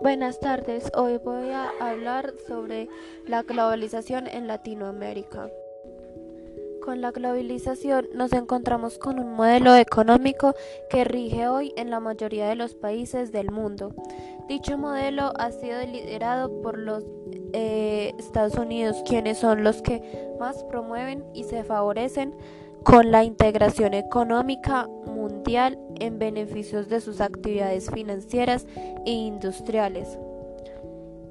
Buenas tardes, hoy voy a hablar sobre la globalización en Latinoamérica. Con la globalización nos encontramos con un modelo económico que rige hoy en la mayoría de los países del mundo. Dicho modelo ha sido liderado por los eh, Estados Unidos, quienes son los que más promueven y se favorecen con la integración económica mundial en beneficios de sus actividades financieras e industriales.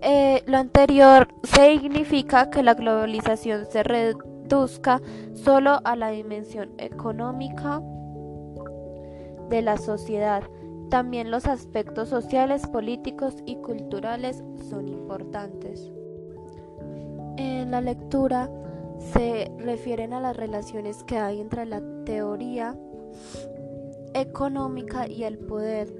Eh, lo anterior significa que la globalización se reduzca solo a la dimensión económica de la sociedad. También los aspectos sociales, políticos y culturales son importantes. En la lectura se refieren a las relaciones que hay entre la teoría económica y el poder,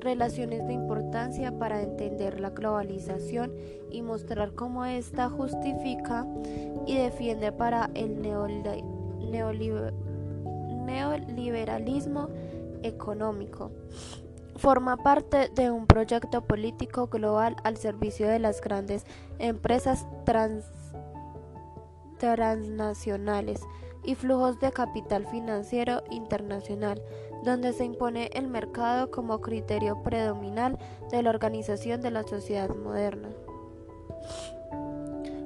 relaciones de importancia para entender la globalización y mostrar cómo ésta justifica y defiende para el neoliberalismo económico. Forma parte de un proyecto político global al servicio de las grandes empresas transnacionales transnacionales y flujos de capital financiero internacional, donde se impone el mercado como criterio predominal de la organización de la sociedad moderna.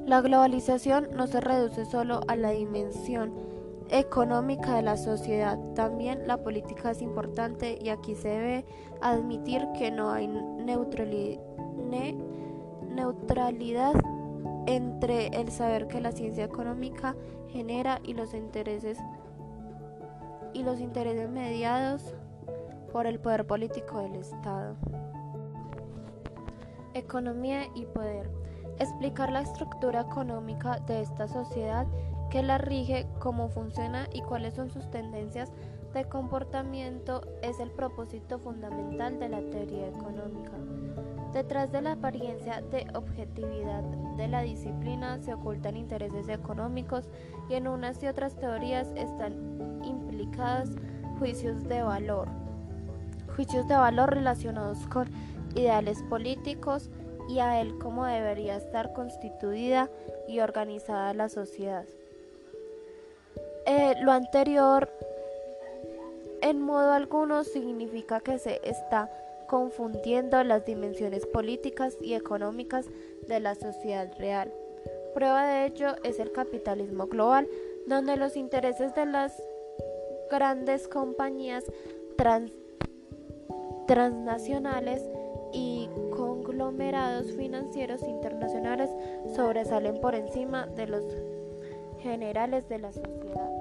La globalización no se reduce solo a la dimensión económica de la sociedad, también la política es importante y aquí se debe admitir que no hay neutralidad entre el saber que la ciencia económica genera y los intereses y los intereses mediados por el poder político del Estado. Economía y poder. Explicar la estructura económica de esta sociedad que la rige, cómo funciona y cuáles son sus tendencias de comportamiento es el propósito fundamental de la teoría económica. Detrás de la apariencia de objetividad de la disciplina se ocultan intereses económicos y en unas y otras teorías están implicados juicios de valor. Juicios de valor relacionados con ideales políticos y a él cómo debería estar constituida y organizada la sociedad. Eh, lo anterior en modo alguno significa que se está confundiendo las dimensiones políticas y económicas de la sociedad real. Prueba de ello es el capitalismo global, donde los intereses de las grandes compañías transnacionales y conglomerados financieros internacionales sobresalen por encima de los generales de la sociedad.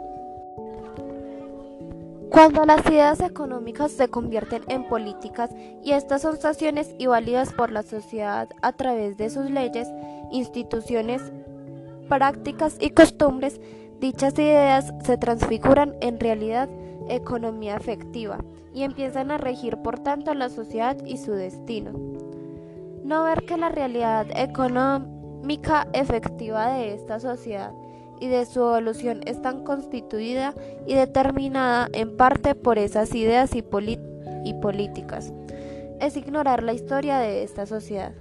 Cuando las ideas económicas se convierten en políticas y estas son sanciones y válidas por la sociedad a través de sus leyes, instituciones, prácticas y costumbres, dichas ideas se transfiguran en realidad economía efectiva y empiezan a regir por tanto la sociedad y su destino. No ver que la realidad económica efectiva de esta sociedad y de su evolución están constituida y determinada en parte por esas ideas y, políticas. Es ignorar la historia de esta sociedad.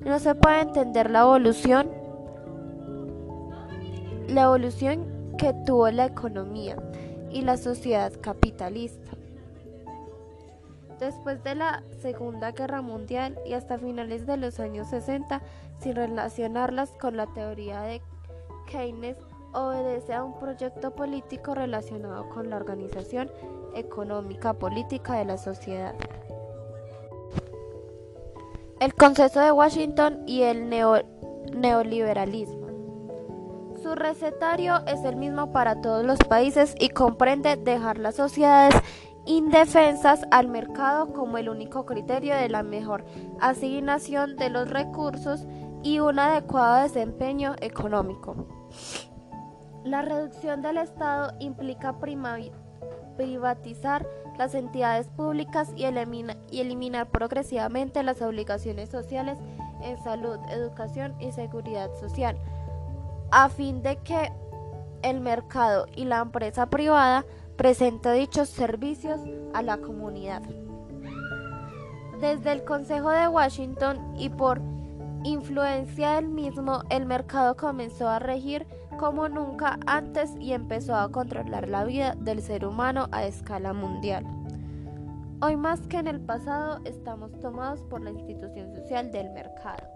No se puede entender la evolución, la evolución que tuvo la economía y la sociedad capitalista. Después de la Segunda Guerra Mundial y hasta finales de los años 60, sin relacionarlas con la teoría de Keynes obedece a un proyecto político relacionado con la organización económica política de la sociedad. El Consenso de Washington y el neoliberalismo. Su recetario es el mismo para todos los países y comprende dejar las sociedades indefensas al mercado como el único criterio de la mejor asignación de los recursos y un adecuado desempeño económico. La reducción del Estado implica privatizar las entidades públicas y, eliminar progresivamente las obligaciones sociales en salud, educación y seguridad social, a fin de que el mercado y la empresa privada presenten dichos servicios a la comunidad. Desde el Consejo de Washington y por influencia del mismo, el mercado comenzó a regir como nunca antes y empezó a controlar la vida del ser humano a escala mundial. Hoy más que en el pasado estamos tomados por la institución social del mercado.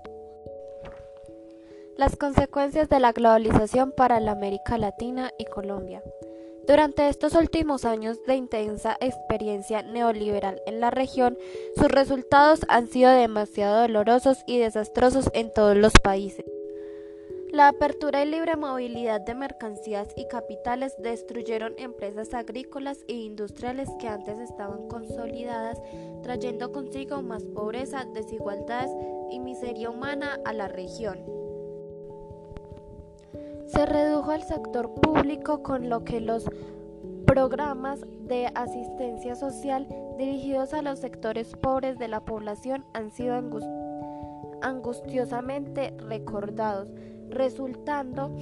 Las consecuencias de la globalización para la América Latina y Colombia. Durante estos últimos años de intensa experiencia neoliberal en la región, sus resultados han sido demasiado dolorosos y desastrosos en todos los países. La apertura y libre movilidad de mercancías y capitales destruyeron empresas agrícolas e industriales que antes estaban consolidadas, trayendo consigo más pobreza, desigualdades y miseria humana a la región. Se redujo el sector público con lo que los programas de asistencia social dirigidos a los sectores pobres de la población han sido angustiosamente recordados resultando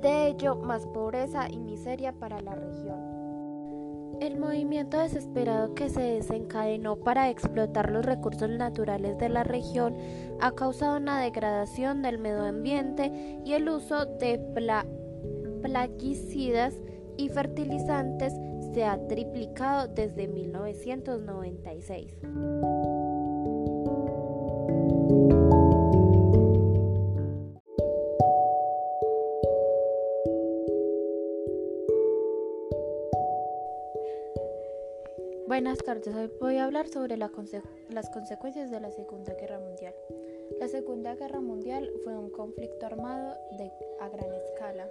de ello más pobreza y miseria para la región. El movimiento desesperado que se desencadenó para explotar los recursos naturales de la región ha causado una degradación del medio ambiente y el uso de plaguicidas y fertilizantes se ha triplicado desde 1996. Buenas tardes, hoy voy a hablar sobre las consecuencias de la Segunda Guerra Mundial. La Segunda Guerra Mundial fue un conflicto armado a gran escala.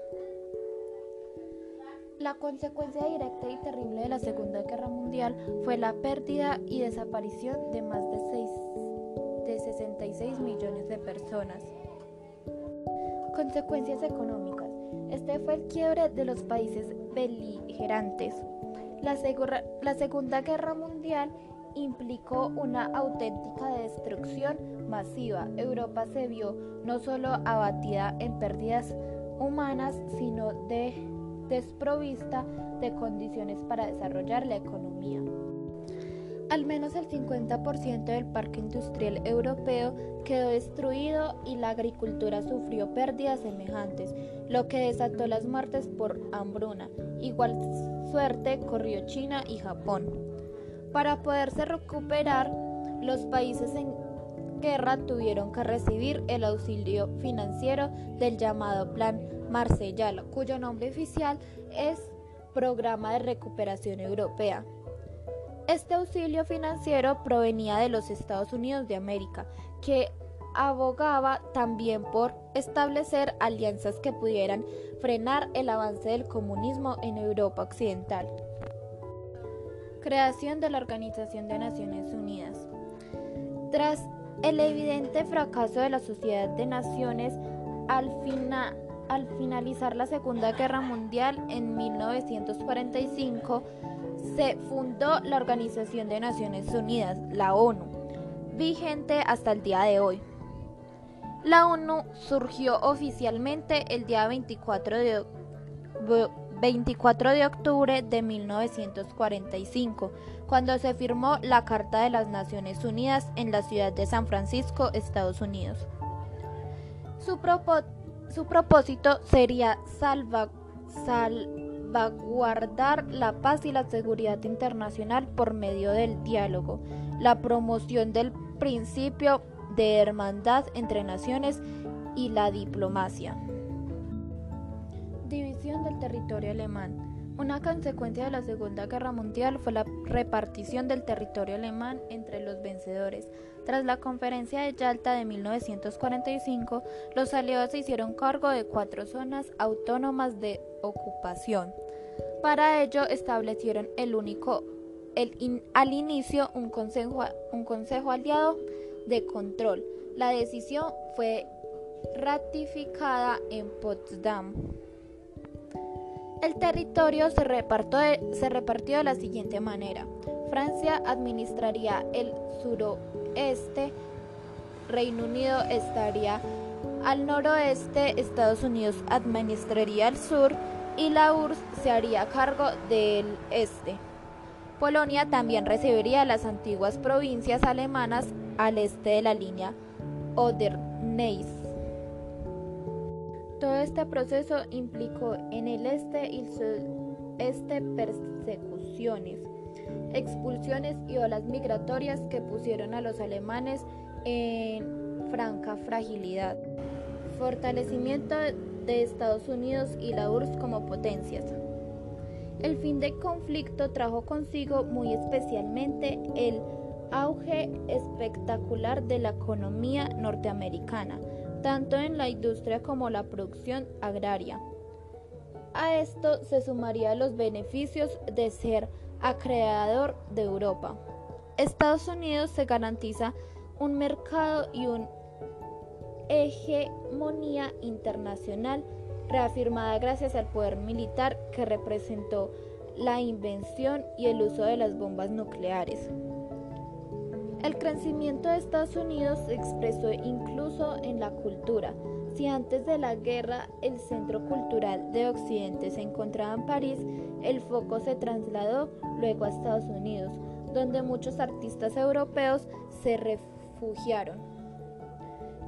La consecuencia directa y terrible de la Segunda Guerra Mundial fue la pérdida y desaparición de más de, 6, de 66 millones de personas. Consecuencias económicas. Este fue el quiebre de los países beligerantes la, Segunda Guerra Mundial implicó una auténtica destrucción masiva. Europa se vio no solo abatida en pérdidas humanas, sino de desprovista de condiciones para desarrollar la economía. Al menos el 50% del parque industrial europeo quedó destruido y la agricultura sufrió pérdidas semejantes, lo que desató las muertes por hambruna. Igual corrió China y Japón. Para poderse recuperar, los países en guerra tuvieron que recibir el auxilio financiero del llamado Plan Marcellalo, cuyo nombre oficial es Programa de Recuperación Europea. Este auxilio financiero provenía de los Estados Unidos de América, que abogaba también por establecer alianzas que pudieran frenar el avance del comunismo en Europa Occidental. Creación de la Organización de Naciones Unidas. Tras el evidente fracaso de la Sociedad de Naciones al, al finalizar la Segunda Guerra Mundial en 1945, se fundó la Organización de Naciones Unidas, la ONU, vigente hasta el día de hoy. La ONU surgió oficialmente el día 24 de, 24 de octubre de 1945, cuando se firmó la Carta de las Naciones Unidas en la ciudad de San Francisco, Estados Unidos. Su, propósito sería salvaguardar la paz y la seguridad internacional por medio del diálogo, la promoción del principio de hermandad entre naciones y la diplomacia. División del territorio alemán. Una consecuencia de la Segunda Guerra Mundial fue la repartición del territorio alemán entre los vencedores. Tras la conferencia de Yalta de 1945, los aliados se hicieron cargo de cuatro zonas autónomas de ocupación. Para ello establecieron el único, al inicio un consejo aliado de control. La decisión fue ratificada en Potsdam. El territorio se, se repartió de la siguiente manera. Francia administraría el suroeste, Reino Unido estaría al noroeste, Estados Unidos administraría el sur y la URSS se haría cargo del este. Polonia también recibiría las antiguas provincias alemanas al este de la línea Oder-Neisse. Todo este proceso implicó en el este y sudeste persecuciones, expulsiones y olas migratorias que pusieron a los alemanes en franca fragilidad. Fortalecimiento de Estados Unidos y la URSS como potencias. El fin del conflicto trajo consigo muy especialmente el auge espectacular de la economía norteamericana, tanto en la industria como la producción agraria. A esto se sumaría los beneficios de ser acreedor de Europa. Estados Unidos se garantiza un mercado y una hegemonía internacional reafirmada gracias al poder militar que representó la invención y el uso de las bombas nucleares. El crecimiento de Estados Unidos se expresó incluso en la cultura. Si antes de la guerra el centro cultural de Occidente se encontraba en París, el foco se trasladó luego a Estados Unidos, donde muchos artistas europeos se refugiaron.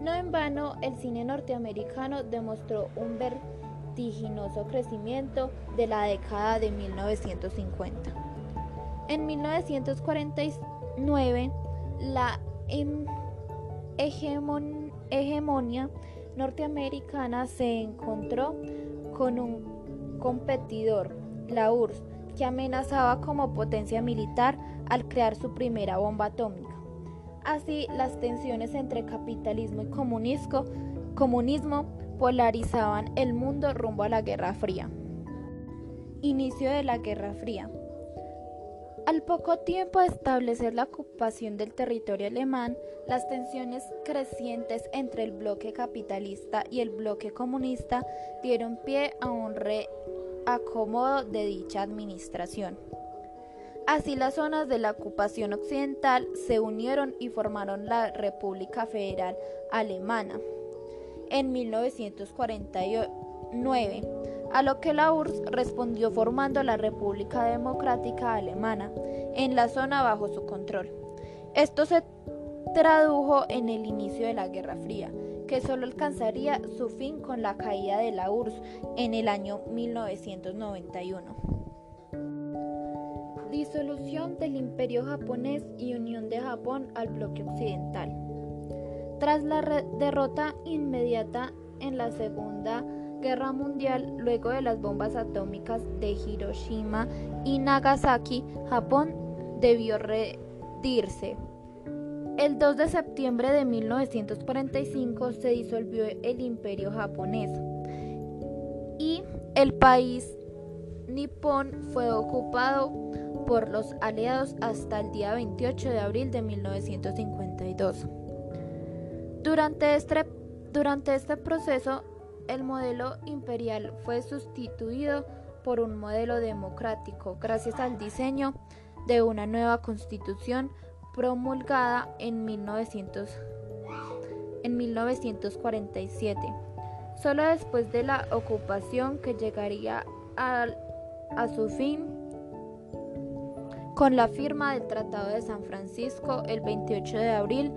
No en vano, el cine norteamericano demostró un vertiginoso crecimiento de la década de 1950. En 1949, la em, hegemonía norteamericana se encontró con un competidor, la URSS, que amenazaba como potencia militar al crear su primera bomba atómica. Así, las tensiones entre capitalismo y comunismo, comunismo polarizaban el mundo rumbo a la Guerra Fría. Inicio de la Guerra Fría. Al poco tiempo de establecer la ocupación del territorio alemán, las tensiones crecientes entre el bloque capitalista y el bloque comunista dieron pie a un reacomodo de dicha administración. Así las zonas de la ocupación occidental se unieron y formaron la República Federal Alemana en 1949 a lo que la URSS respondió formando la República Democrática Alemana en la zona bajo su control. Esto se tradujo en el inicio de la Guerra Fría, que solo alcanzaría su fin con la caída de la URSS en el año 1991. Disolución del Imperio japonés y unión de Japón al bloque occidental. Tras la derrota inmediata en la Segunda Guerra Mundial, luego de las bombas atómicas de Hiroshima y Nagasaki, Japón debió rendirse. El 2 de septiembre de 1945 se disolvió el imperio japonés y el país nipón fue ocupado por los aliados hasta el día 28 de abril de 1952. Durante este, durante este proceso, el modelo imperial fue sustituido por un modelo democrático gracias al diseño de una nueva constitución promulgada en, 1900, en 1947, solo después de la ocupación que llegaría a su fin con la firma del Tratado de San Francisco el 28 de abril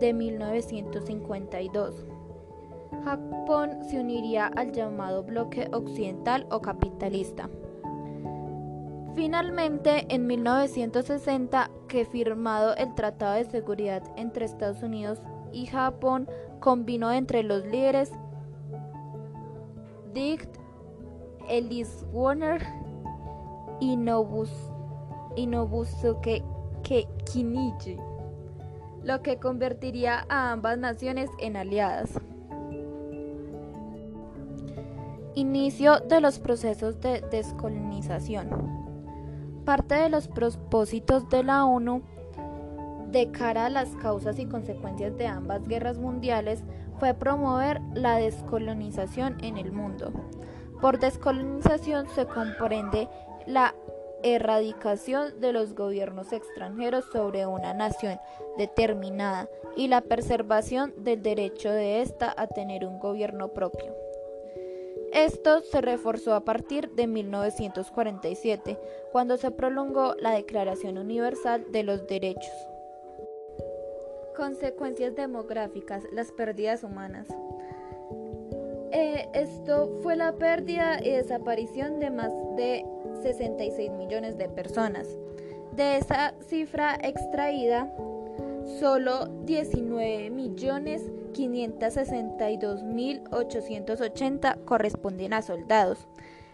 de 1952. Japón se uniría al llamado bloque occidental o capitalista. Finalmente, en 1960, que firmado el Tratado de Seguridad entre Estados Unidos y Japón, combinó entre los líderes Dick, Ellis Warner y, Nobusuke Kinichi, lo que convertiría a ambas naciones en aliadas. Inicio de los procesos de descolonización. Parte de los propósitos de la ONU de cara a las causas y consecuencias de ambas guerras mundiales fue promover la descolonización en el mundo. Por descolonización se comprende la erradicación de los gobiernos extranjeros sobre una nación determinada y la preservación del derecho de ésta a tener un gobierno propio. Esto se reforzó a partir de 1947, cuando se prolongó la Declaración Universal de los Derechos. Consecuencias demográficas, las pérdidas humanas. Eh, esto fue la pérdida y desaparición de más de 66 millones de personas. De esa cifra extraída, solo 19 millones 562.880 corresponden a soldados.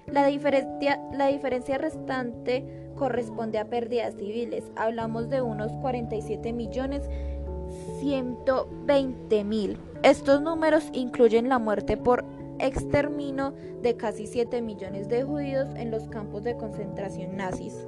La diferencia, la diferencia restante corresponde a pérdidas civiles. Hablamos de unos 47 millones 120 mil. Estos números incluyen la muerte por exterminio de casi 7 millones de judíos en los campos de concentración nazis.